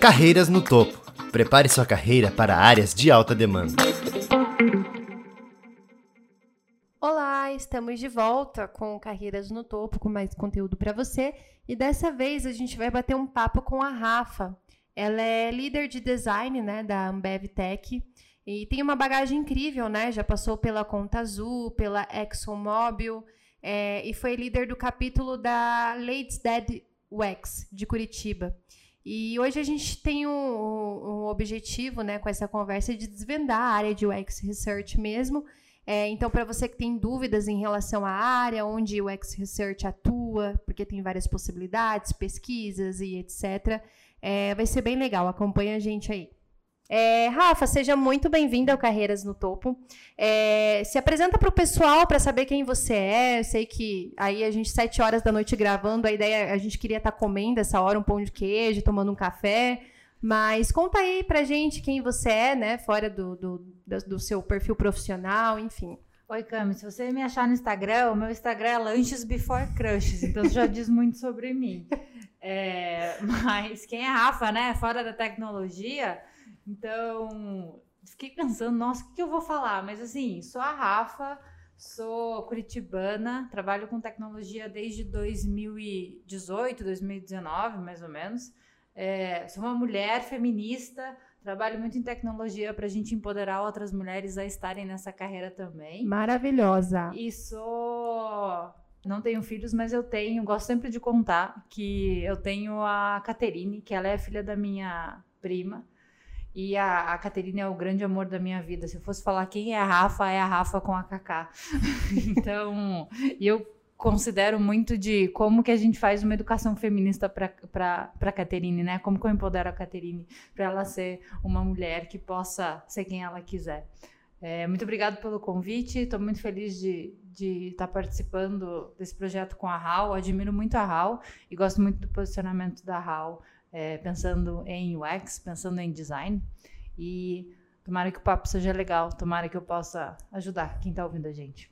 Carreiras no topo. Prepare sua carreira para áreas de alta demanda. Olá, estamos de volta com Carreiras no Topo, com mais conteúdo para você. E dessa vez a gente vai bater um papo com a Rafa. Ela é líder de design né, da Ambev Tech e tem uma bagagem incrível, né? Já passou pela Conta Azul, pela ExxonMobil é, e foi líder do capítulo da Ladies Dead UX de Curitiba. E hoje a gente tem um, um, objetivo, né, com essa conversa de desvendar a área de UX Research mesmo. É, então, para você que tem dúvidas em relação à área, onde o UX Research atua, porque tem várias possibilidades, pesquisas e etc., é, vai ser bem legal. Acompanha a gente aí. É, Rafa, seja muito bem-vinda ao Carreiras no Topo. É, se apresenta para o pessoal para saber quem você é. Eu sei que aí a gente, sete horas da noite gravando, a ideia, a gente queria estar tá comendo essa hora um pão de queijo, tomando um café. Mas conta aí pra gente quem você é, né? Fora do, do, do seu perfil profissional, enfim. Oi, Cami, se você me achar no Instagram, o meu Instagram é Lanches Before Crushes, então já diz muito sobre mim. É, mas quem é Rafa, né? Fora da tecnologia, então, fiquei pensando, nossa, o que eu vou falar? Mas assim, sou a Rafa, sou curitibana, trabalho com tecnologia desde 2018, 2019, mais ou menos. É, sou uma mulher feminista, trabalho muito em tecnologia para a gente empoderar outras mulheres a estarem nessa carreira também. Maravilhosa. E sou. Não tenho filhos, mas eu tenho. Gosto sempre de contar que eu tenho a Caterine, que ela é filha da minha prima. E a, a Caterina é o grande amor da minha vida. Se eu fosse falar quem é a Rafa, é a Rafa com a Kaká. então, eu considero muito de como que a gente faz uma educação feminista para a Caterine, né? Como que eu empodero a Caterine para ela ser uma mulher que possa ser quem ela quiser. É, muito obrigado pelo convite. Estou muito feliz de estar tá participando desse projeto com a HAL. Admiro muito a HAL e gosto muito do posicionamento da HAL é, pensando em UX, pensando em design. E tomara que o papo seja legal, tomara que eu possa ajudar quem está ouvindo a gente.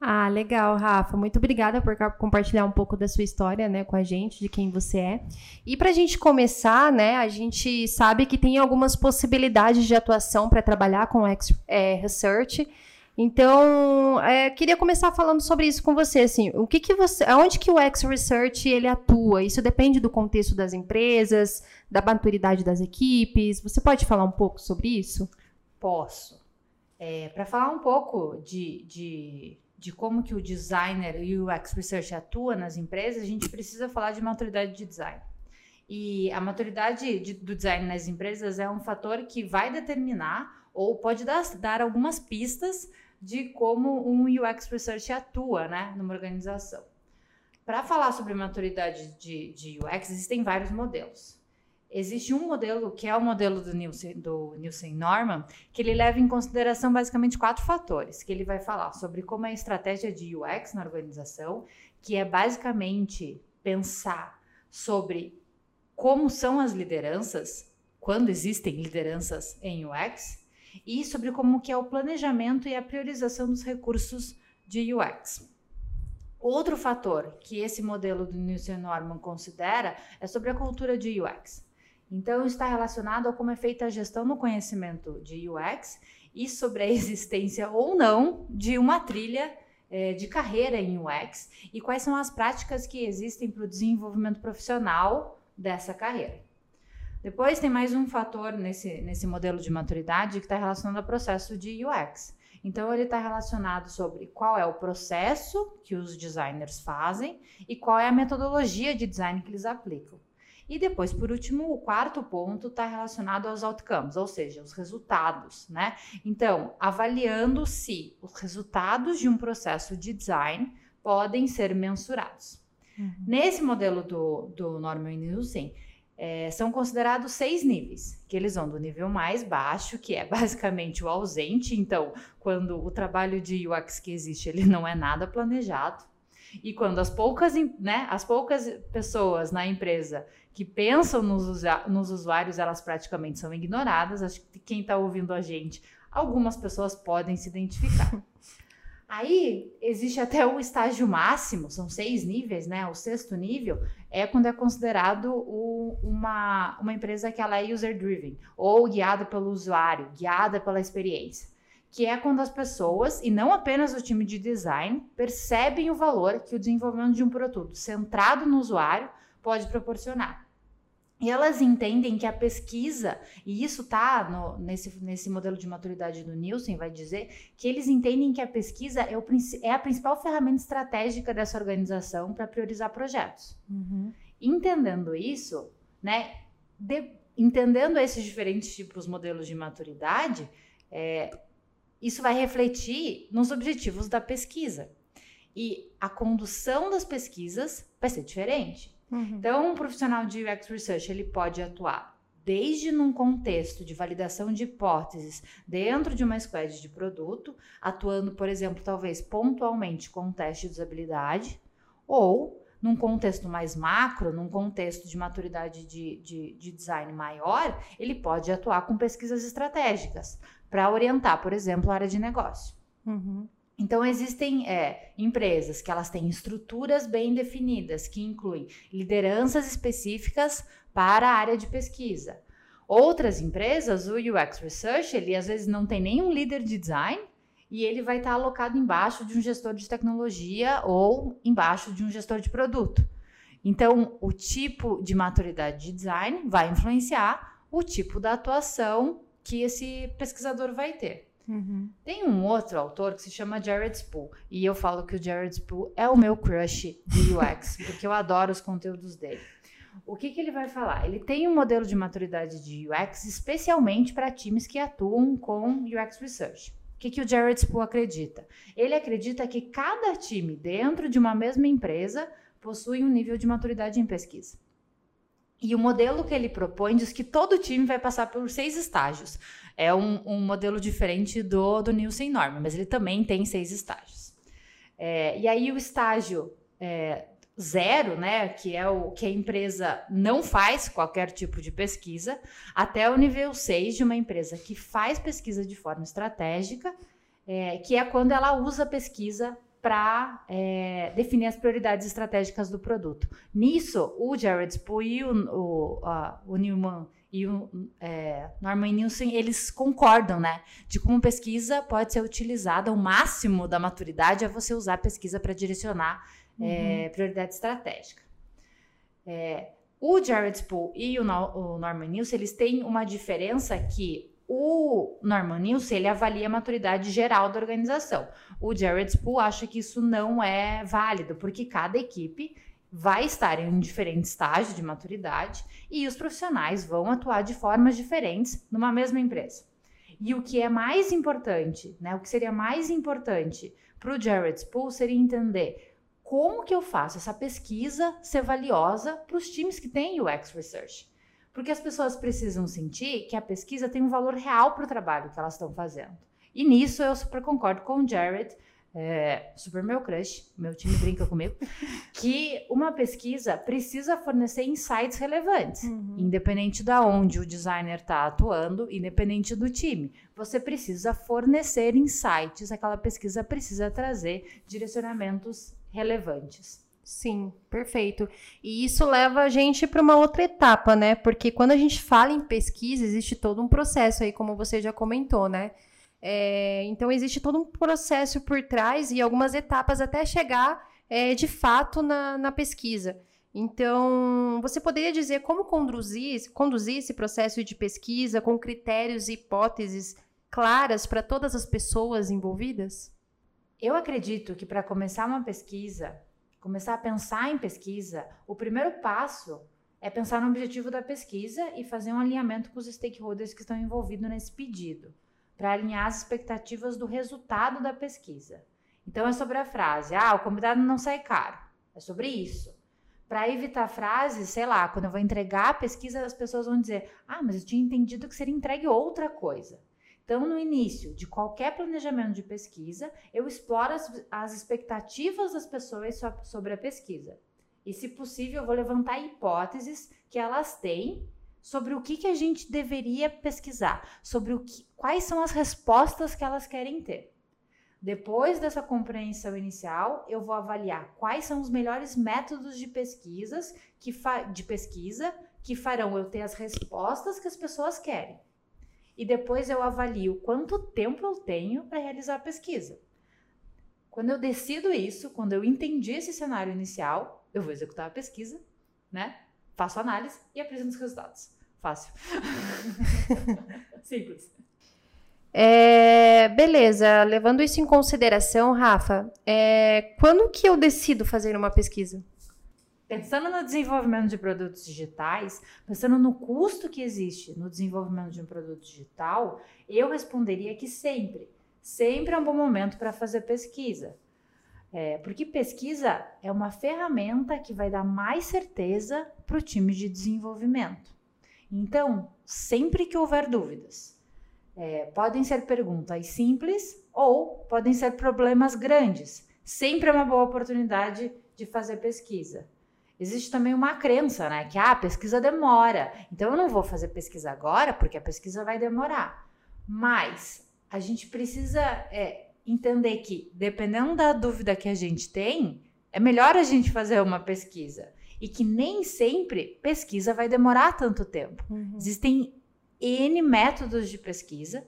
Ah, legal, Rafa. Muito obrigada por compartilhar um pouco da sua história, né, com a gente, de quem você é. E para a gente começar, né, a gente sabe que tem algumas possibilidades de atuação para trabalhar com X é, Research. Então, é, queria começar falando sobre isso com você, assim, o que que você, que o X Research ele atua? Isso depende do contexto das empresas, da maturidade das equipes. Você pode falar um pouco sobre isso? Posso. É, Para falar um pouco de, de, de, como que o designer e o UX Research atua nas empresas, a gente precisa falar de maturidade de design. E a maturidade de, do design nas empresas é um fator que vai determinar ou pode dar, dar algumas pistas de como um UX Research atua né, numa organização. Para falar sobre maturidade de, de, UX, existem vários modelos. Existe um modelo que é o modelo do Nielsen, do Nielsen Norman, que ele leva em consideração basicamente quatro fatores, que ele vai falar sobre como é a estratégia de UX na organização, que é basicamente pensar sobre como são as lideranças, quando existem lideranças em UX, e sobre como que é o planejamento e a priorização dos recursos de UX. Outro fator que esse modelo do Nielsen Norman considera é sobre a cultura de UX. Então, está relacionado a como é feita a gestão no conhecimento de UX e sobre a existência ou não de uma trilha é, de carreira em UX e quais são as práticas que existem para o desenvolvimento profissional dessa carreira. Depois tem mais um fator nesse, nesse modelo de maturidade que está relacionado ao processo de UX. Então ele está relacionado sobre qual é o processo que os designers fazem e qual é a metodologia de design que eles aplicam. E depois, por último, o quarto ponto está relacionado aos outcomes, ou seja, os resultados, né? Então, avaliando se os resultados de um processo de design podem ser mensurados. Uhum. Nesse modelo do, do Norman Nielsen, é, são considerados seis níveis, que eles vão do nível mais baixo, que é basicamente o ausente, então, quando o trabalho de UX que existe, ele não é nada planejado, e quando as poucas, né, as poucas pessoas na empresa que pensam nos, nos usuários, elas praticamente são ignoradas, acho que quem está ouvindo a gente, algumas pessoas podem se identificar. Aí existe até o estágio máximo, são seis níveis, né? O sexto nível é quando é considerado o, uma, uma empresa que ela é user-driven, ou guiada pelo usuário, guiada pela experiência. Que é quando as pessoas, e não apenas o time de design, percebem o valor que o desenvolvimento de um produto centrado no usuário pode proporcionar. E elas entendem que a pesquisa, e isso tá nesse, nesse modelo de maturidade do Nielsen, vai dizer que eles entendem que a pesquisa é, o, é a principal ferramenta estratégica dessa organização para priorizar projetos. Uhum. Entendendo isso, né, de, entendendo esses diferentes tipos modelos de maturidade, é, isso vai refletir nos objetivos da pesquisa. E a condução das pesquisas vai ser diferente. Uhum. Então, um profissional de UX Research ele pode atuar desde num contexto de validação de hipóteses dentro de uma squad de produto, atuando, por exemplo, talvez pontualmente com um teste de usabilidade, ou num contexto mais macro, num contexto de maturidade de, de, de design maior, ele pode atuar com pesquisas estratégicas para orientar, por exemplo, a área de negócio. Uhum. Então existem é, empresas que elas têm estruturas bem definidas, que incluem lideranças específicas para a área de pesquisa. Outras empresas, o UX Research, ele às vezes não tem nenhum líder de design e ele vai estar alocado embaixo de um gestor de tecnologia ou embaixo de um gestor de produto. Então, o tipo de maturidade de design vai influenciar o tipo da atuação que esse pesquisador vai ter. Uhum. Tem um outro autor que se chama Jared Spool. E eu falo que o Jared Spool é o meu crush de UX, porque eu adoro os conteúdos dele. O que, que ele vai falar? Ele tem um modelo de maturidade de UX especialmente para times que atuam com UX Research. O que, que o Jared Spool acredita? Ele acredita que cada time dentro de uma mesma empresa possui um nível de maturidade em pesquisa. E o modelo que ele propõe diz que todo time vai passar por seis estágios é um, um modelo diferente do, do Nielsen Norm, mas ele também tem seis estágios. É, e aí o estágio é, zero, né, que é o que a empresa não faz qualquer tipo de pesquisa, até o nível 6 de uma empresa que faz pesquisa de forma estratégica, é, que é quando ela usa pesquisa para é, definir as prioridades estratégicas do produto. Nisso, o Jared Spool e o, o, o Newman e o é, Norman Nielsen, eles concordam, né? De como pesquisa pode ser utilizada, o máximo da maturidade é você usar a pesquisa para direcionar é, uhum. é, prioridade estratégica. É, o Jared Spool e o, o Norman Nielsen, eles têm uma diferença que o Norman Nielsen, ele avalia a maturidade geral da organização. O Jared Spool acha que isso não é válido, porque cada equipe vai estar em um diferente estágio de maturidade e os profissionais vão atuar de formas diferentes numa mesma empresa. E o que é mais importante, né, o que seria mais importante para o Jared Spool seria entender como que eu faço essa pesquisa ser valiosa para os times que têm UX Research. Porque as pessoas precisam sentir que a pesquisa tem um valor real para o trabalho que elas estão fazendo. E nisso eu super concordo com o Jared, é, super meu crush, meu time brinca comigo, que uma pesquisa precisa fornecer insights relevantes, uhum. independente da onde o designer está atuando, independente do time. Você precisa fornecer insights, aquela pesquisa precisa trazer direcionamentos relevantes. Sim, perfeito. E isso leva a gente para uma outra etapa, né? Porque quando a gente fala em pesquisa, existe todo um processo aí, como você já comentou, né? É, então, existe todo um processo por trás e algumas etapas até chegar é, de fato na, na, pesquisa. Então, você poderia dizer como conduzir, conduzir esse processo de pesquisa com critérios e hipóteses claras para todas as pessoas envolvidas? Eu acredito que para começar uma pesquisa, começar a pensar em pesquisa, o primeiro passo é pensar no objetivo da pesquisa e fazer um alinhamento com os stakeholders que estão envolvidos nesse pedido para alinhar as expectativas do resultado da pesquisa. Então é sobre a frase: "Ah, o convidado não sai caro". É sobre isso. Para evitar frases, sei lá, quando eu vou entregar a pesquisa, as pessoas vão dizer: "Ah, mas eu tinha entendido que seria entregue outra coisa". Então, no início de qualquer planejamento de pesquisa, eu exploro as, as expectativas das pessoas sobre a pesquisa. E, se possível, eu vou levantar hipóteses que elas têm sobre o que, que a gente deveria pesquisar, sobre o que, quais são as respostas que elas querem ter. Depois dessa compreensão inicial, eu vou avaliar quais são os melhores métodos de pesquisas que de pesquisa que farão eu ter as respostas que as pessoas querem. E depois eu avalio quanto tempo eu tenho para realizar a pesquisa. Quando eu decido isso, quando eu entendi esse cenário inicial, eu vou executar a pesquisa, né? Faço análise e apresento os resultados. Fácil. Simples. É, beleza, levando isso em consideração, Rafa, é, quando que eu decido fazer uma pesquisa? Pensando no desenvolvimento de produtos digitais, pensando no custo que existe no desenvolvimento de um produto digital, eu responderia que sempre, sempre é um bom momento para fazer pesquisa. É, porque pesquisa é uma ferramenta que vai dar mais certeza para o time de desenvolvimento. Então, sempre que houver dúvidas, é, podem ser perguntas simples ou podem ser problemas grandes. Sempre é uma boa oportunidade de fazer pesquisa. Existe também uma crença, né? Que ah, a pesquisa demora. Então eu não vou fazer pesquisa agora porque a pesquisa vai demorar. Mas a gente precisa é, entender que, dependendo da dúvida que a gente tem, é melhor a gente fazer uma pesquisa. E que nem sempre pesquisa vai demorar tanto tempo. Uhum. Existem N métodos de pesquisa.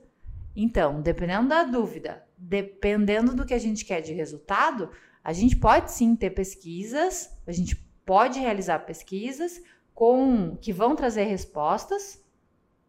Então, dependendo da dúvida, dependendo do que a gente quer de resultado, a gente pode sim ter pesquisas, a gente pode realizar pesquisas com que vão trazer respostas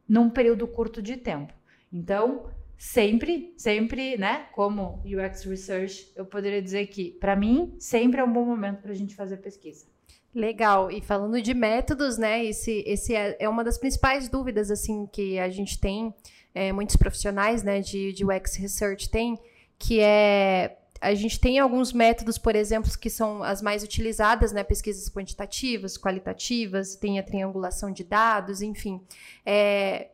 num período curto de tempo. Então, sempre, sempre, né, como UX Research, eu poderia dizer que, para mim, sempre é um bom momento para a gente fazer pesquisa. Legal. E falando de métodos, né? Esse, esse é, é uma das principais dúvidas assim que a gente tem, é, muitos profissionais, né, de, de UX Research têm, que é a gente tem alguns métodos, por exemplo, que são as mais utilizadas, né? Pesquisas quantitativas, qualitativas, tem a triangulação de dados, enfim. É,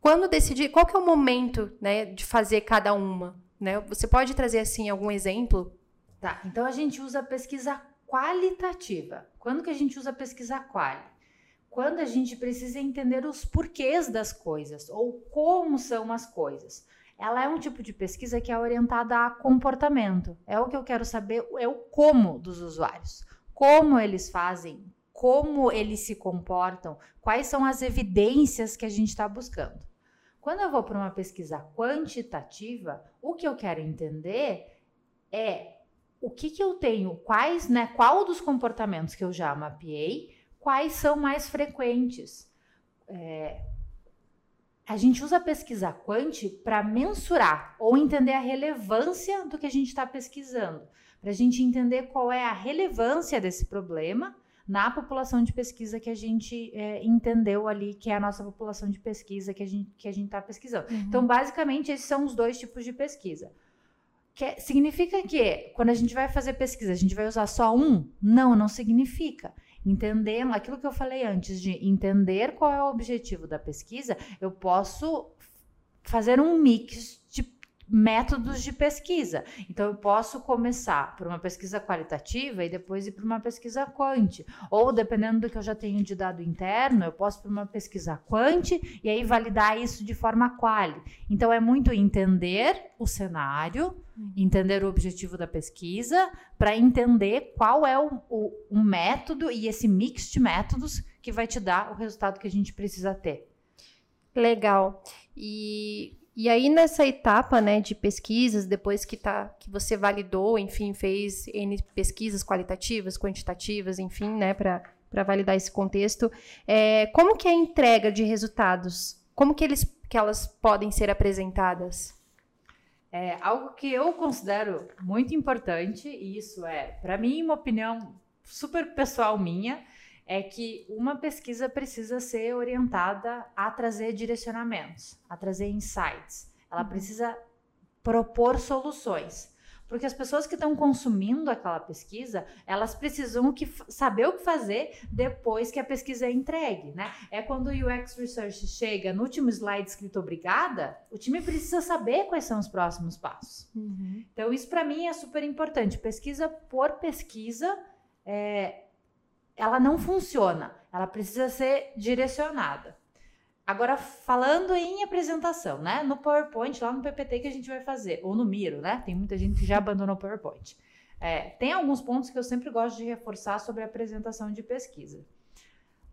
quando decidir, qual que é o momento, né, de fazer cada uma, né? Você pode trazer assim algum exemplo? Tá. Então a gente usa a pesquisa qualitativa. Quando que a gente usa pesquisa quali? Quando a gente precisa entender os porquês das coisas ou como são as coisas. Ela é um tipo de pesquisa que é orientada a comportamento. É o que eu quero saber, é o como dos usuários. Como eles fazem, como eles se comportam, quais são as evidências que a gente está buscando. Quando eu vou para uma pesquisa quantitativa, o que eu quero entender é o que, que eu tenho, quais, né, qual dos comportamentos que eu já mapeei, quais são mais frequentes. É, a gente usa a pesquisa quant para mensurar ou entender a relevância do que a gente está pesquisando, para a gente entender qual é a relevância desse problema na população de pesquisa que a gente é, entendeu ali, que é a nossa população de pesquisa que a gente que a gente está pesquisando. Uhum. Então, basicamente, esses são os dois tipos de pesquisa. Que, significa que quando a gente vai fazer pesquisa, a gente vai usar só um? Não, não significa. Entendendo aquilo que eu falei antes de entender qual é o objetivo da pesquisa, eu posso fazer um mix métodos de pesquisa. Então, eu posso começar por uma pesquisa qualitativa e depois ir para uma pesquisa quant. Ou, dependendo do que eu já tenho de dado interno, eu posso para uma pesquisa quant e aí validar isso de forma quali. Então, é muito entender o cenário, uhum. entender o objetivo da pesquisa, para entender qual é o, o, o método e esse mix de métodos que vai te dar o resultado que a gente precisa ter. Legal. E e aí nessa etapa, né, de pesquisas, depois que tá que você validou, enfim, fez N pesquisas qualitativas, quantitativas, enfim, né, para para validar esse contexto, é, como que é a entrega de resultados? Como que eles que elas podem ser apresentadas? É algo que eu considero muito importante, e isso é, para mim, uma opinião super pessoal minha, é que uma pesquisa precisa ser orientada a trazer direcionamentos, a trazer insights. Ela uhum. precisa propor soluções. Porque as pessoas que estão consumindo aquela pesquisa, elas precisam que, saber o que fazer depois que a pesquisa é entregue, né? É quando o UX Research chega no último slide escrito obrigada, o time precisa saber quais são os próximos passos. Uhum. Então, isso para mim é super importante. Pesquisa por pesquisa, é, ela não funciona, ela precisa ser direcionada. agora falando em apresentação, né? No PowerPoint, lá no PPT que a gente vai fazer, ou no Miro, né? Tem muita gente que já abandonou o PowerPoint. É, tem alguns pontos que eu sempre gosto de reforçar sobre a apresentação de pesquisa.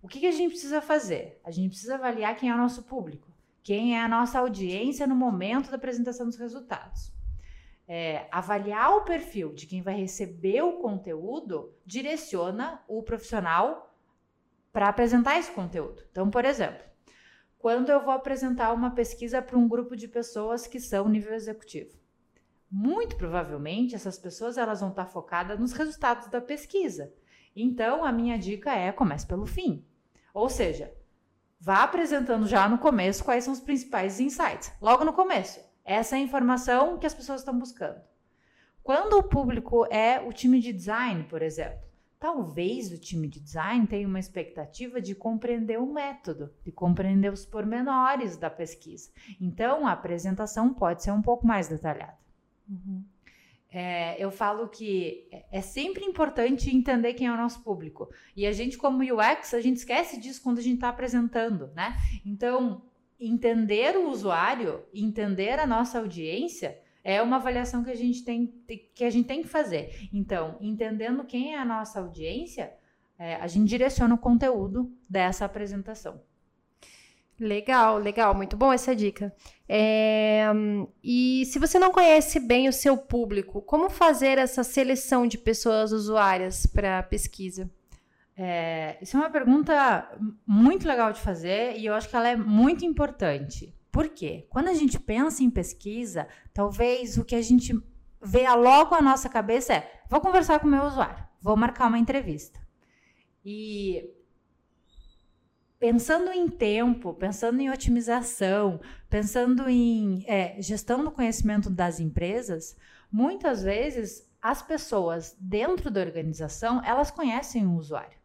O que, que a gente precisa fazer? A gente precisa avaliar quem é o nosso público, quem é a nossa audiência no momento da apresentação dos resultados. É, avaliar o perfil de quem vai receber o conteúdo direciona o profissional para apresentar esse conteúdo. Então, por exemplo, quando eu vou apresentar uma pesquisa para um grupo de pessoas que são nível executivo, muito provavelmente essas pessoas elas vão estar focadas nos resultados da pesquisa. Então, a minha dica é comece pelo fim. Ou seja, vá apresentando já no começo quais são os principais insights. Logo no começo. Essa é a informação que as pessoas estão buscando. Quando o público é o time de design, por exemplo, talvez o time de design tenha uma expectativa de compreender o método, de compreender os pormenores da pesquisa. Então, a apresentação pode ser um pouco mais detalhada. Uhum. É, eu falo que é sempre importante entender quem é o nosso público. E a gente, como UX, a gente esquece disso quando a gente está apresentando, né? Então, entender o usuário, entender a nossa audiência, é uma avaliação que a gente tem que, a gente tem que fazer. Então, entendendo quem é a nossa audiência, é, a gente direciona o conteúdo dessa apresentação. Legal, legal, muito bom essa dica. É, e se você não conhece bem o seu público, como fazer essa seleção de pessoas usuárias para pesquisa? É, isso é uma pergunta muito legal de fazer e eu acho que ela é muito importante. Por quê? Quando a gente pensa em pesquisa, talvez o que a gente vê logo à nossa cabeça é: vou conversar com o meu usuário, vou marcar uma entrevista. E pensando em tempo, pensando em otimização, pensando em é, gestão do conhecimento das empresas, muitas vezes as pessoas dentro da organização elas conhecem o usuário.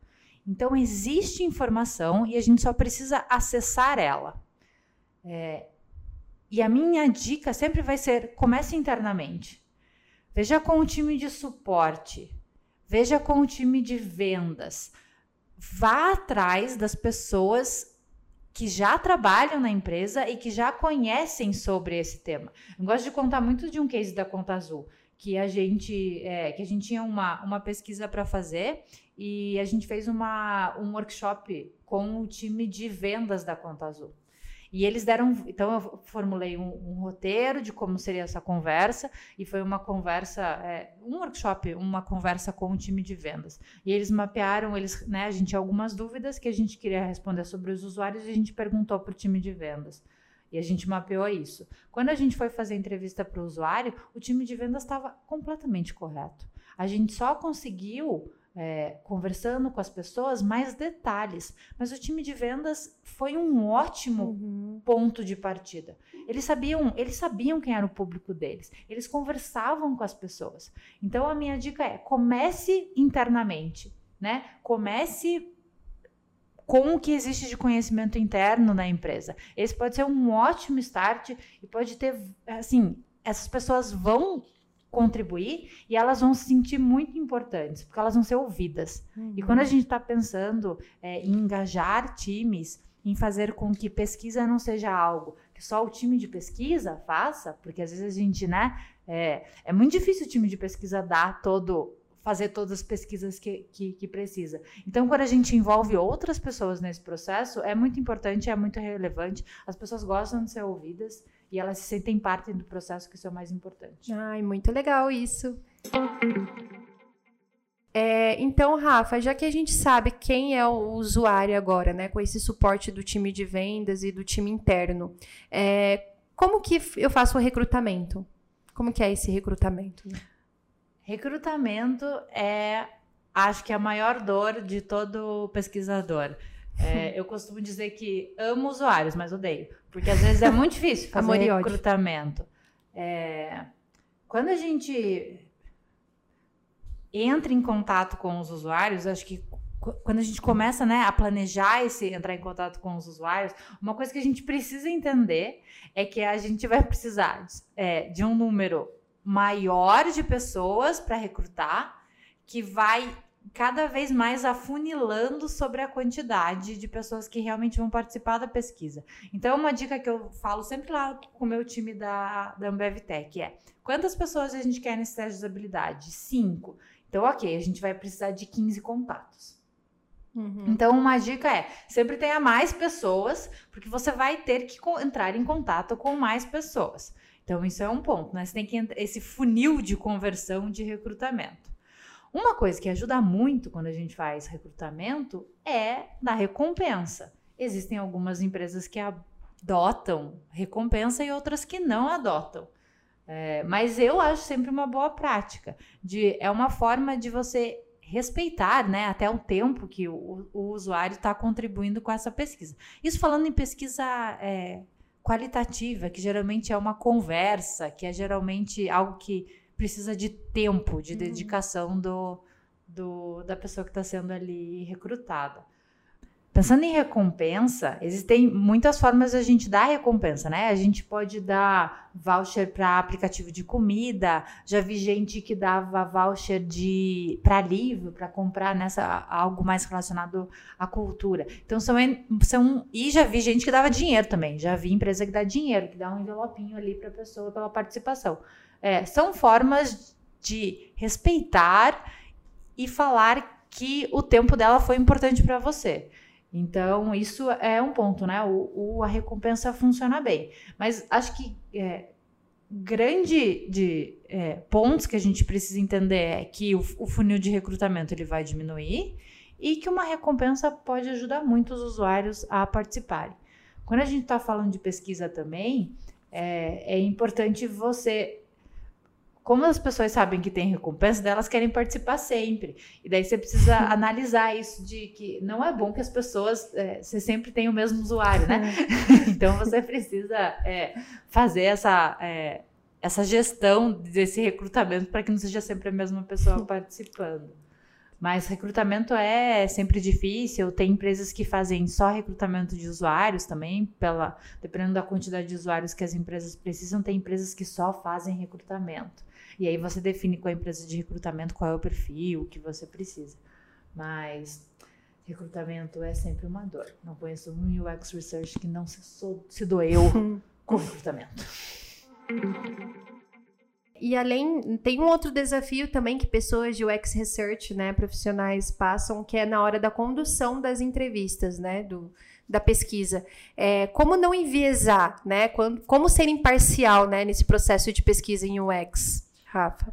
Então existe informação e a gente só precisa acessar ela. É, e a minha dica sempre vai ser: comece internamente. Veja com o time de suporte, veja com o time de vendas vá atrás das pessoas que já trabalham na empresa e que já conhecem sobre esse tema. Eu gosto de contar muito de um case da Conta Azul, que a gente, é, que a gente tinha uma, uma pesquisa para fazer e a gente fez uma, um workshop com o time de vendas da Conta Azul. E eles deram. Então, eu formulei um, um, roteiro de como seria essa conversa, e foi uma conversa, é, um workshop, uma conversa com o time de vendas. E eles mapearam, eles, né, a gente tinha algumas dúvidas que a gente queria responder sobre os usuários e a gente perguntou para o time de vendas. E a gente mapeou isso. Quando a gente foi fazer a entrevista para o usuário, o time de vendas estava completamente correto. A gente só conseguiu é, conversando com as pessoas, mais detalhes. Mas o time de vendas foi um ótimo uhum. ponto de partida. Eles sabiam, eles sabiam quem era o público deles. Eles conversavam com as pessoas. Então a minha dica é: comece internamente, né? Comece com o que existe de conhecimento interno na empresa. Esse pode ser um ótimo start e pode ter, assim, essas pessoas vão contribuir e elas vão se sentir muito importantes, porque elas vão ser ouvidas. Uhum. E quando a gente está pensando é, em engajar times, em fazer com que pesquisa não seja algo que só o time de pesquisa faça, porque às vezes a gente, né, é, é muito difícil o time de pesquisa dar todo fazer todas as pesquisas que, que, que, precisa. Então, quando a gente envolve outras pessoas nesse processo, é muito importante, é muito relevante. As pessoas gostam de ser ouvidas e elas se sentem parte do processo, que isso é o mais importante. Ai, muito legal isso. É, então, Rafa, já que a gente sabe quem é o usuário agora, né, com esse suporte do time de vendas e do time interno, é, como que eu faço o recrutamento? Como que é esse recrutamento? Recrutamento é, acho que a maior dor de todo pesquisador. É, eu costumo dizer que amo usuários, mas odeio. Porque às vezes é muito difícil fazer recrutamento. É, quando a gente entra em contato com os usuários, acho que quando a gente começa né, a planejar esse entrar em contato com os usuários, uma coisa que a gente precisa entender é que a gente vai precisar é, de um número maior de pessoas para recrutar, que vai cada vez mais afunilando sobre a quantidade de pessoas que realmente vão participar da pesquisa. Então, uma dica que eu falo sempre lá com o meu time da, da Ambev Tech é: quantas pessoas a gente quer nesse teste de usabilidade? Cinco. Então, ok, a gente vai precisar de 15 contatos. Uhum. Então, uma dica é: sempre tenha mais pessoas, porque você vai ter que entrar em contato com mais pessoas. Então, isso é um ponto, né? Você tem que esse funil de conversão de recrutamento. Uma coisa que ajuda muito quando a gente faz recrutamento é dar recompensa. Existem algumas empresas que adotam recompensa e outras que não adotam. É, mas eu acho sempre uma boa prática. De, é uma forma de você respeitar né, até o tempo que o, o usuário está contribuindo com essa pesquisa. Isso falando em pesquisa é, qualitativa, que geralmente é uma conversa, que é geralmente algo que precisa de tempo, de uhum. dedicação do, do, da pessoa que está sendo ali recrutada. Pensando em recompensa, existem muitas formas de a gente dar recompensa, né? A gente pode dar voucher para aplicativo de comida. Já vi gente que dava voucher de para livro, para comprar nessa algo mais relacionado à cultura. Então são, são e já vi gente que dava dinheiro também. Já vi empresa que dá dinheiro, que dá um envelopinho ali para a pessoa pela participação. É, são formas de respeitar e falar que o tempo dela foi importante para você. Então, isso é um ponto, né? O, o, a recompensa funciona bem. Mas acho que é, grande de é, pontos que a gente precisa entender é que o, o, funil de recrutamento ele vai diminuir e que uma recompensa pode ajudar muito os usuários a participarem. Quando a gente está falando de pesquisa também, é, é importante você como as pessoas sabem que tem recompensa, elas querem participar sempre. E daí você precisa analisar isso de que não é bom que as pessoas é, você sempre tem o mesmo usuário, né? então você precisa é, fazer essa é, essa gestão desse recrutamento para que não seja sempre a mesma pessoa participando. Mas recrutamento é sempre difícil. Tem empresas que fazem só recrutamento de usuários também, pela dependendo da quantidade de usuários que as empresas precisam. Tem empresas que só fazem recrutamento. E aí você define com a empresa de recrutamento qual é o perfil que você precisa. Mas recrutamento é sempre uma dor. Não conheço um UX Research que não se, so, se doeu com recrutamento. E além, tem um outro desafio também que pessoas de UX Research, né, profissionais passam, que é na hora da condução das entrevistas, né, do, da pesquisa. É, como não enviesar, né, como, como ser imparcial, né, nesse processo de pesquisa em UX? Rafa?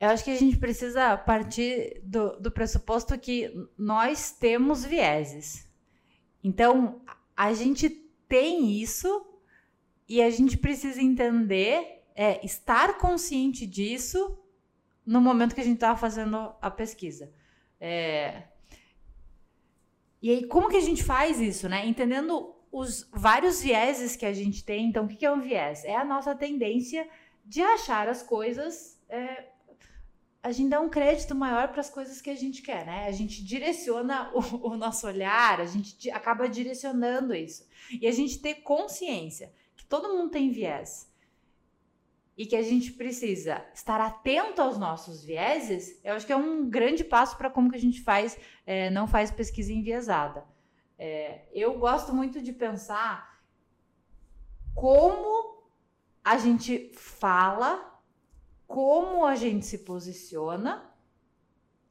Eu acho que a gente precisa partir do, do pressuposto que nós temos vieses. Então, a gente tem isso e a gente precisa entender, é, estar consciente disso no momento que a gente estava fazendo a pesquisa. É... E aí, como que a gente faz isso, né? Entendendo os vários vieses que a gente tem. Então, o que é um viés? É a nossa tendência de achar as coisas. É, a gente dá um crédito maior para as coisas que a gente quer, né? A gente direciona o, o nosso olhar, a gente acaba direcionando isso. E a gente ter consciência que todo mundo tem viés e que a gente precisa estar atento aos nossos vieses, eu acho que é um grande passo para como que a gente faz, é, não faz pesquisa enviesada. É, eu gosto muito de pensar como a gente fala, como a gente se posiciona,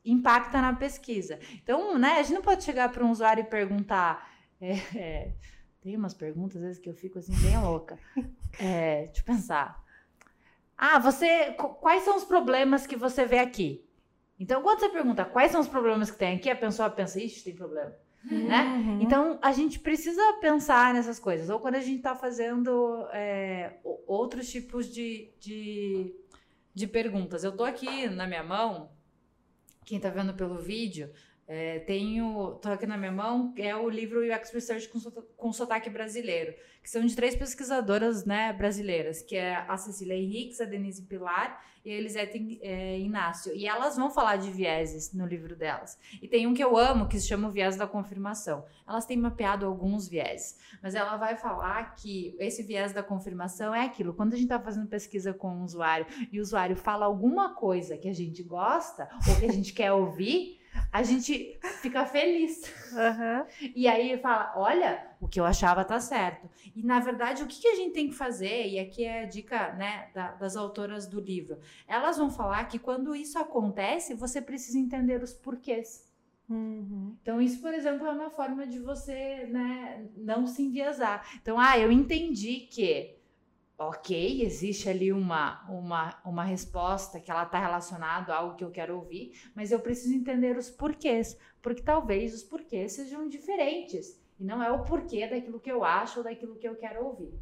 impacta na pesquisa. Então, né, a gente não pode chegar para um usuário e perguntar. É, é, tem umas perguntas, às vezes, que eu fico assim, bem louca. É, deixa eu pensar. Ah, você. Quais são os problemas que você vê aqui? Então, quando você pergunta quais são os problemas que tem aqui, a pessoa pensa, ixi, tem problema. Né? Uhum. Então a gente precisa pensar nessas coisas. Ou quando a gente está fazendo é, outros tipos de, de, de perguntas. Eu estou aqui na minha mão, quem está vendo pelo vídeo, é, tenho, tô aqui na minha mão, é o livro UX Research com, sotaque brasileiro, que são de três pesquisadoras né, brasileiras, que é a Cecília Henriques, a Denise Pilar e a Elisete é, Inácio. E elas vão falar de vieses no livro delas. E tem um que eu amo, que se chama o viés da confirmação. Elas têm mapeado alguns vieses, mas ela vai falar que esse viés da confirmação é aquilo. Quando a gente está fazendo pesquisa com o usuário e o usuário fala alguma coisa que a gente gosta ou que a gente quer ouvir, a gente fica feliz. Uhum. E aí fala: olha, o que eu achava tá certo. E na verdade, o que, que a gente tem que fazer? E aqui é a dica né, da, das autoras do livro. Elas vão falar que quando isso acontece, você precisa entender os porquês. Uhum. Então, isso, por exemplo, é uma forma de você né, não se enviesar. Então, ah, eu entendi que ok, existe ali uma, uma, uma resposta que ela está relacionada a algo que eu quero ouvir, mas eu preciso entender os porquês, porque talvez os porquês sejam diferentes, e não é o porquê daquilo que eu acho ou daquilo que eu quero ouvir.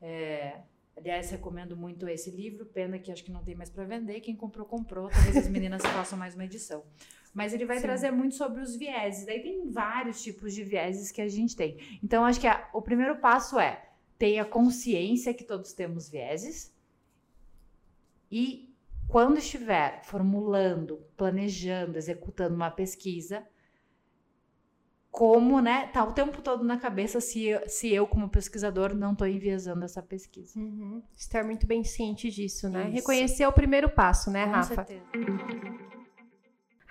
É, aliás, recomendo muito esse livro, pena que acho que não tem mais para vender, quem comprou, comprou, talvez as meninas façam mais uma edição. Mas ele vai Sim. trazer muito sobre os vieses, daí tem vários tipos de vieses que a gente tem. Então, acho que a, o primeiro passo é tenha consciência que todos temos vieses e quando estiver formulando, planejando, executando uma pesquisa, como, né, tá o tempo todo na cabeça se eu, se eu como pesquisador, não estou enviesando essa pesquisa. Uhum. Estar muito bem ciente disso, né? Isso. Reconhecer é o primeiro passo, né, com Rafa? Certeza.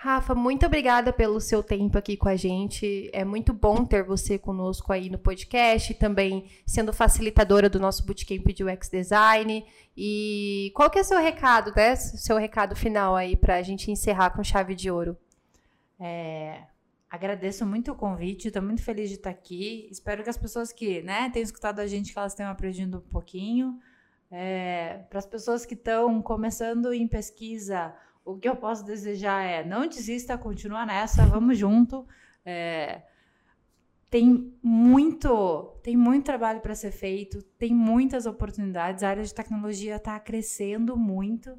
Rafa, muito obrigada pelo seu tempo aqui com a gente. É muito bom ter você conosco aí no podcast, também sendo facilitadora do nosso bootcamp de UX Design. E qual que é seu recado, né? Seu recado final aí para a gente encerrar com chave de ouro? É, agradeço muito o convite, estou muito feliz de estar aqui. Espero que as pessoas que né, têm escutado a gente, que elas tenham aprendido um pouquinho. É, para as pessoas que estão começando em pesquisa o que eu posso desejar é não desista, continua nessa, vamos junto. É, tem muito, tem muito trabalho para ser feito, tem muitas oportunidades. A área de tecnologia está crescendo muito.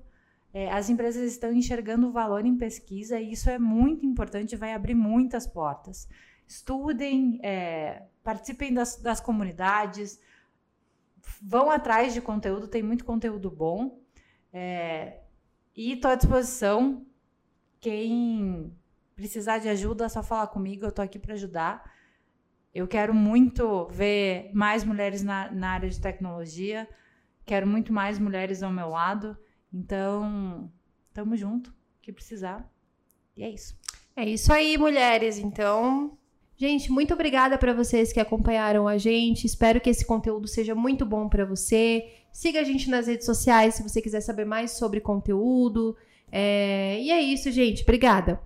É, as empresas estão enxergando o valor em pesquisa e isso é muito importante, vai abrir muitas portas. Estudem, é, participem das, das comunidades, vão atrás de conteúdo, tem muito conteúdo bom. É, e estou à disposição. Quem precisar de ajuda, é só falar comigo, eu estou aqui para ajudar. Eu quero muito ver mais mulheres na, na área de tecnologia, quero muito mais mulheres ao meu lado. Então, tamo junto, que precisar. E é isso. É isso aí, mulheres. Então, gente, muito obrigada para vocês que acompanharam a gente. Espero que esse conteúdo seja muito bom para você. Siga a gente nas redes sociais se você quiser saber mais sobre conteúdo. É... E é isso, gente. Obrigada.